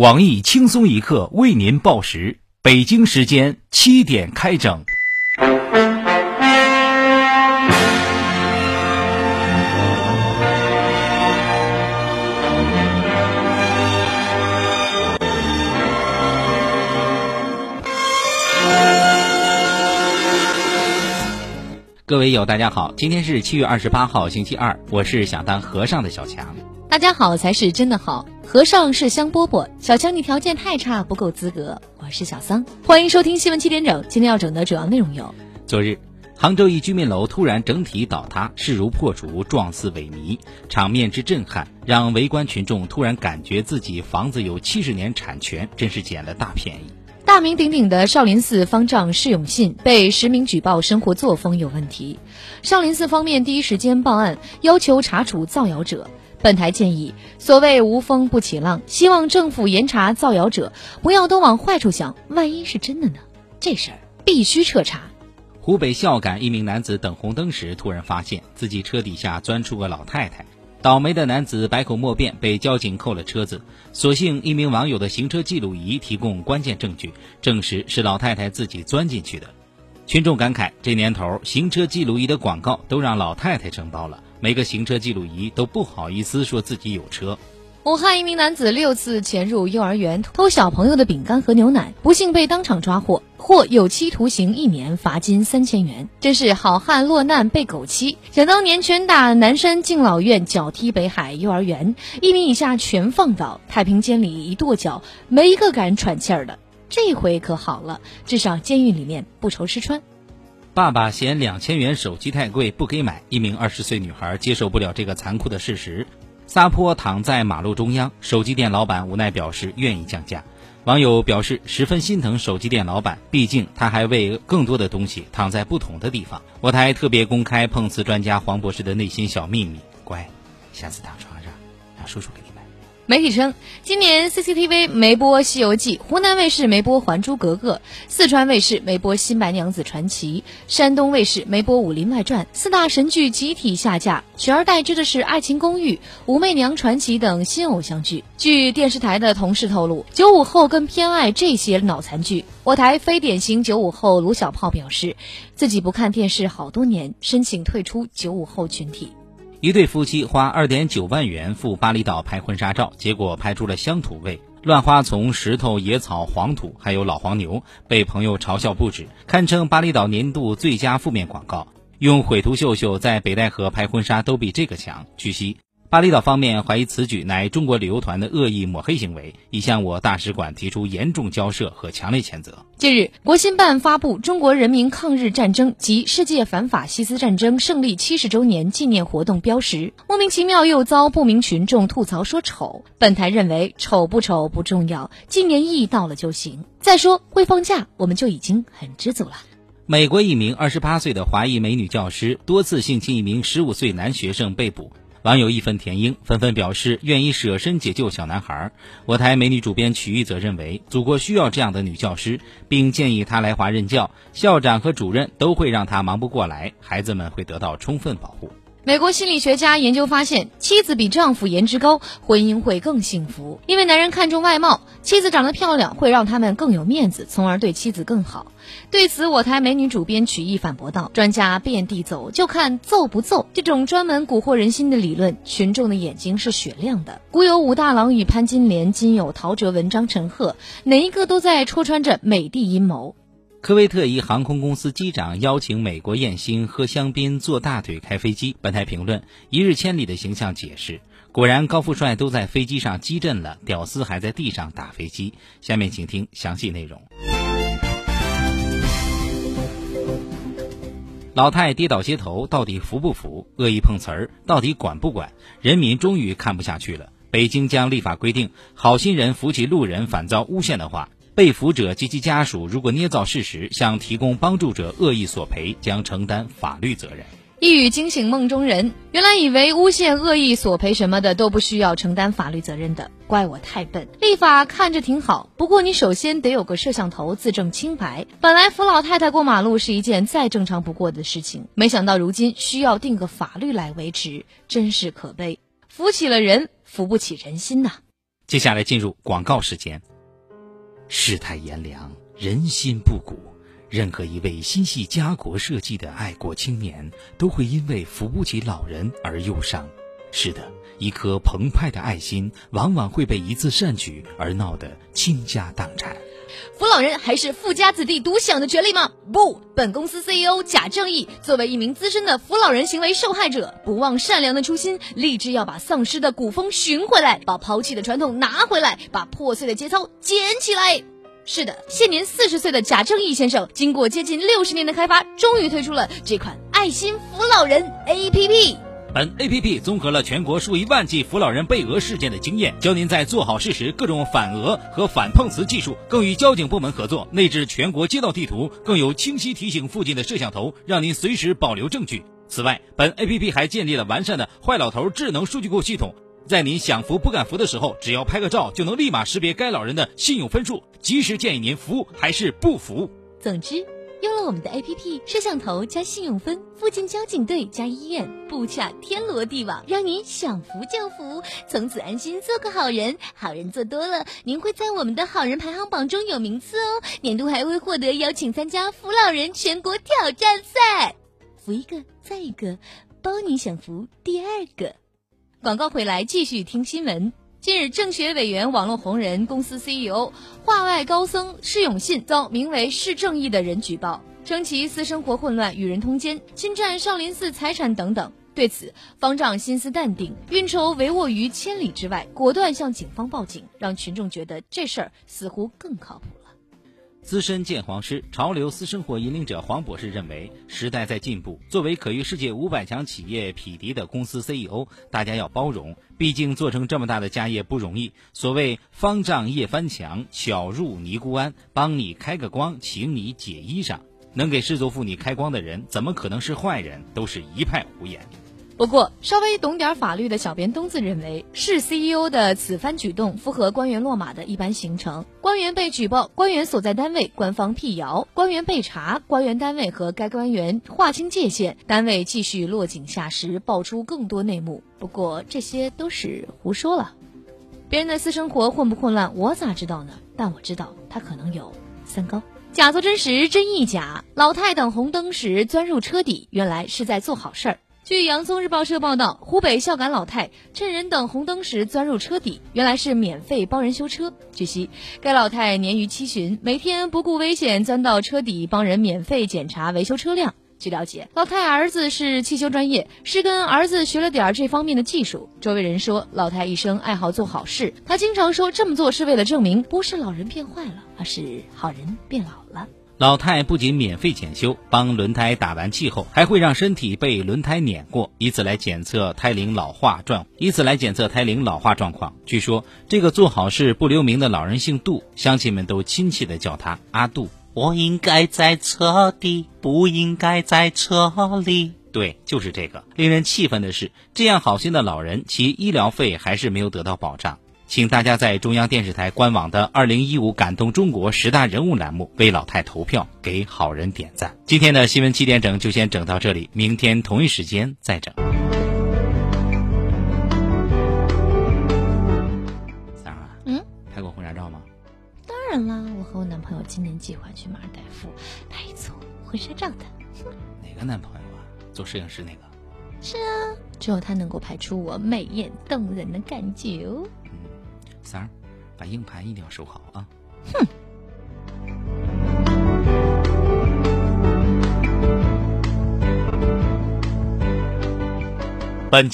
网易轻松一刻为您报时，北京时间七点开整。各位友，大家好，今天是七月二十八号，星期二，我是想当和尚的小强。大家好才是真的好，和尚是香饽饽。小强，你条件太差，不够资格。我是小桑，欢迎收听新闻七点整。今天要整的主要内容有：昨日，杭州一居民楼突然整体倒塌，势如破竹，状似萎靡，场面之震撼，让围观群众突然感觉自己房子有七十年产权，真是捡了大便宜。大名鼎鼎的少林寺方丈释永信被实名举报生活作风有问题，少林寺方面第一时间报案，要求查处造谣者。本台建议，所谓无风不起浪，希望政府严查造谣者，不要都往坏处想，万一是真的呢？这事儿必须彻查。湖北孝感一名男子等红灯时，突然发现自己车底下钻出个老太太，倒霉的男子百口莫辩，被交警扣了车子。所幸一名网友的行车记录仪提供关键证据，证实是老太太自己钻进去的。群众感慨：这年头，行车记录仪的广告都让老太太承包了。每个行车记录仪都不好意思说自己有车。武汉一名男子六次潜入幼儿园偷小朋友的饼干和牛奶，不幸被当场抓获，获有期徒刑一年，罚金三千元。真是好汉落难被狗欺！想当年拳打南山敬老院，脚踢北海幼儿园，一名以下全放倒，太平间里一跺脚，没一个敢喘气儿的。这回可好了，至少监狱里面不愁吃穿。爸爸嫌两千元手机太贵不给买，一名二十岁女孩接受不了这个残酷的事实，撒泼躺在马路中央。手机店老板无奈表示愿意降价。网友表示十分心疼手机店老板，毕竟他还为更多的东西躺在不同的地方。我台特别公开碰瓷专家黄博士的内心小秘密，乖，下次躺床上让叔叔给你。媒体称，今年 CCTV 没播《西游记》，湖南卫视没播《还珠格格》，四川卫视没播《新白娘子传奇》，山东卫视没播《武林外传》，四大神剧集体下架，取而代之的是《爱情公寓》《武媚娘传奇》等新偶像剧。据电视台的同事透露，九五后更偏爱这些脑残剧。我台非典型九五后卢小炮表示，自己不看电视好多年，申请退出九五后群体。一对夫妻花二点九万元赴巴厘岛拍婚纱照，结果拍出了乡土味，乱花丛、石头、野草、黄土，还有老黄牛，被朋友嘲笑不止，堪称巴厘岛年度最佳负面广告。用毁图秀秀在北戴河拍婚纱都比这个强。据悉。巴厘岛方面怀疑此举乃中国旅游团的恶意抹黑行为，已向我大使馆提出严重交涉和强烈谴责。近日，国新办发布《中国人民抗日战争及世界反法西斯战争胜利七十周年纪念活动标识，莫名其妙又遭不明群众吐槽说丑。本台认为，丑不丑不重要，纪念意义到了就行。再说会放假，我们就已经很知足了。美国一名二十八岁的华裔美女教师多次性侵一名十五岁男学生被捕。网友义愤填膺，纷纷表示愿意舍身解救小男孩。我台美女主编曲玉则认为，祖国需要这样的女教师，并建议她来华任教，校长和主任都会让她忙不过来，孩子们会得到充分保护。美国心理学家研究发现，妻子比丈夫颜值高，婚姻会更幸福。因为男人看重外貌，妻子长得漂亮会让他们更有面子，从而对妻子更好。对此，我台美女主编曲艺反驳道：“专家遍地走，就看揍不揍。这种专门蛊惑人心的理论，群众的眼睛是雪亮的。古有武大郎与潘金莲，今有陶喆文章陈赫，哪一个都在戳穿着美帝阴谋。”科威特一航空公司机长邀请美国艳星喝香槟、坐大腿开飞机。本台评论：一日千里的形象解释，果然高富帅都在飞机上激震了，屌丝还在地上打飞机。下面请听详细内容。老太跌倒街头，到底扶不扶？恶意碰瓷儿，到底管不管？人民终于看不下去了。北京将立法规定，好心人扶起路人反遭诬陷的话。被扶者及其家属如果捏造事实向提供帮助者恶意索赔，将承担法律责任。一语惊醒梦中人，原来以为诬陷、恶意索赔什么的都不需要承担法律责任的，怪我太笨。立法看着挺好，不过你首先得有个摄像头自证清白。本来扶老太太过马路是一件再正常不过的事情，没想到如今需要定个法律来维持，真是可悲。扶起了人，扶不起人心呐。接下来进入广告时间。世态炎凉，人心不古，任何一位心系家国社稷的爱国青年，都会因为扶不起老人而忧伤。是的，一颗澎湃的爱心，往往会被一次善举而闹得倾家荡产。扶老人还是富家子弟独享的权利吗？不，本公司 CEO 贾正义作为一名资深的扶老人行为受害者，不忘善良的初心，立志要把丧失的古风寻回来，把抛弃的传统拿回来，把破碎的节操捡起来。是的，现年四十岁的贾正义先生，经过接近六十年的开发，终于推出了这款爱心扶老人 APP。本 A P P 综合了全国数以万计扶老人被讹事件的经验，教您在做好事时各种反讹和反碰瓷技术，更与交警部门合作，内置全国街道地图，更有清晰提醒附近的摄像头，让您随时保留证据。此外，本 A P P 还建立了完善的坏老头智能数据库系统，在您想扶不敢扶的时候，只要拍个照，就能立马识别该老人的信用分数，及时建议您扶还是不扶。总之。用了我们的 APP，摄像头加信用分，附近交警队加医院，布下天罗地网，让您想扶就扶，从此安心做个好人。好人做多了，您会在我们的好人排行榜中有名次哦，年度还会获得邀请参加扶老人全国挑战赛，扶一个再一个，包你享福第二个。广告回来继续听新闻。近日，政协委员、网络红人、公司 CEO 画外高僧释永信遭名为“释正义”的人举报，称其私生活混乱、与人通奸、侵占少林寺财产等等。对此，方丈心思淡定，运筹帷幄于千里之外，果断向警方报警，让群众觉得这事儿似乎更靠谱。资深鉴黄师、潮流私生活引领者黄博士认为，时代在进步。作为可与世界五百强企业匹敌的公司 CEO，大家要包容，毕竟做成这么大的家业不容易。所谓“方丈夜翻墙，巧入尼姑庵”，帮你开个光，请你解衣裳。能给失足妇女开光的人，怎么可能是坏人？都是一派胡言。不过，稍微懂点法律的小编东子认为，市 CEO 的此番举动符合官员落马的一般行程。官员被举报，官员所在单位官方辟谣；官员被查，官员单位和该官员划清界限，单位继续落井下石，爆出更多内幕。不过这些都是胡说了。别人的私生活混不混乱，我咋知道呢？但我知道他可能有三高。假作真实，真亦假。老太等红灯时钻入车底，原来是在做好事儿。据洋葱日报社报道，湖北孝感老太趁人等红灯时钻入车底，原来是免费帮人修车。据悉，该老太年逾七旬，每天不顾危险钻到车底帮人免费检查维修车辆。据了解，老太儿子是汽修专业，是跟儿子学了点这方面的技术。周围人说，老太一生爱好做好事，她经常说这么做是为了证明不是老人变坏了，而是好人变老了。老太不仅免费检修，帮轮胎打完气后，还会让身体被轮胎碾过，以此来检测胎龄老化状，以此来检测胎龄老化状况。据说这个做好事不留名的老人姓杜，乡亲们都亲切的叫他阿杜。我应该在车底，不应该在车里。对，就是这个。令人气愤的是，这样好心的老人，其医疗费还是没有得到保障。请大家在中央电视台官网的“二零一五感动中国十大人物”栏目为老太投票，给好人点赞。今天的新闻七点整就先整到这里，明天同一时间再整。三儿啊，嗯，拍过婚纱照吗？当然啦，我和我男朋友今年计划去马尔代夫拍一组婚纱照的。哪个男朋友啊？做摄影师那个？是啊，只有他能够拍出我美艳动人的感觉哦。三儿，把硬盘一定要收好啊！哼。本集。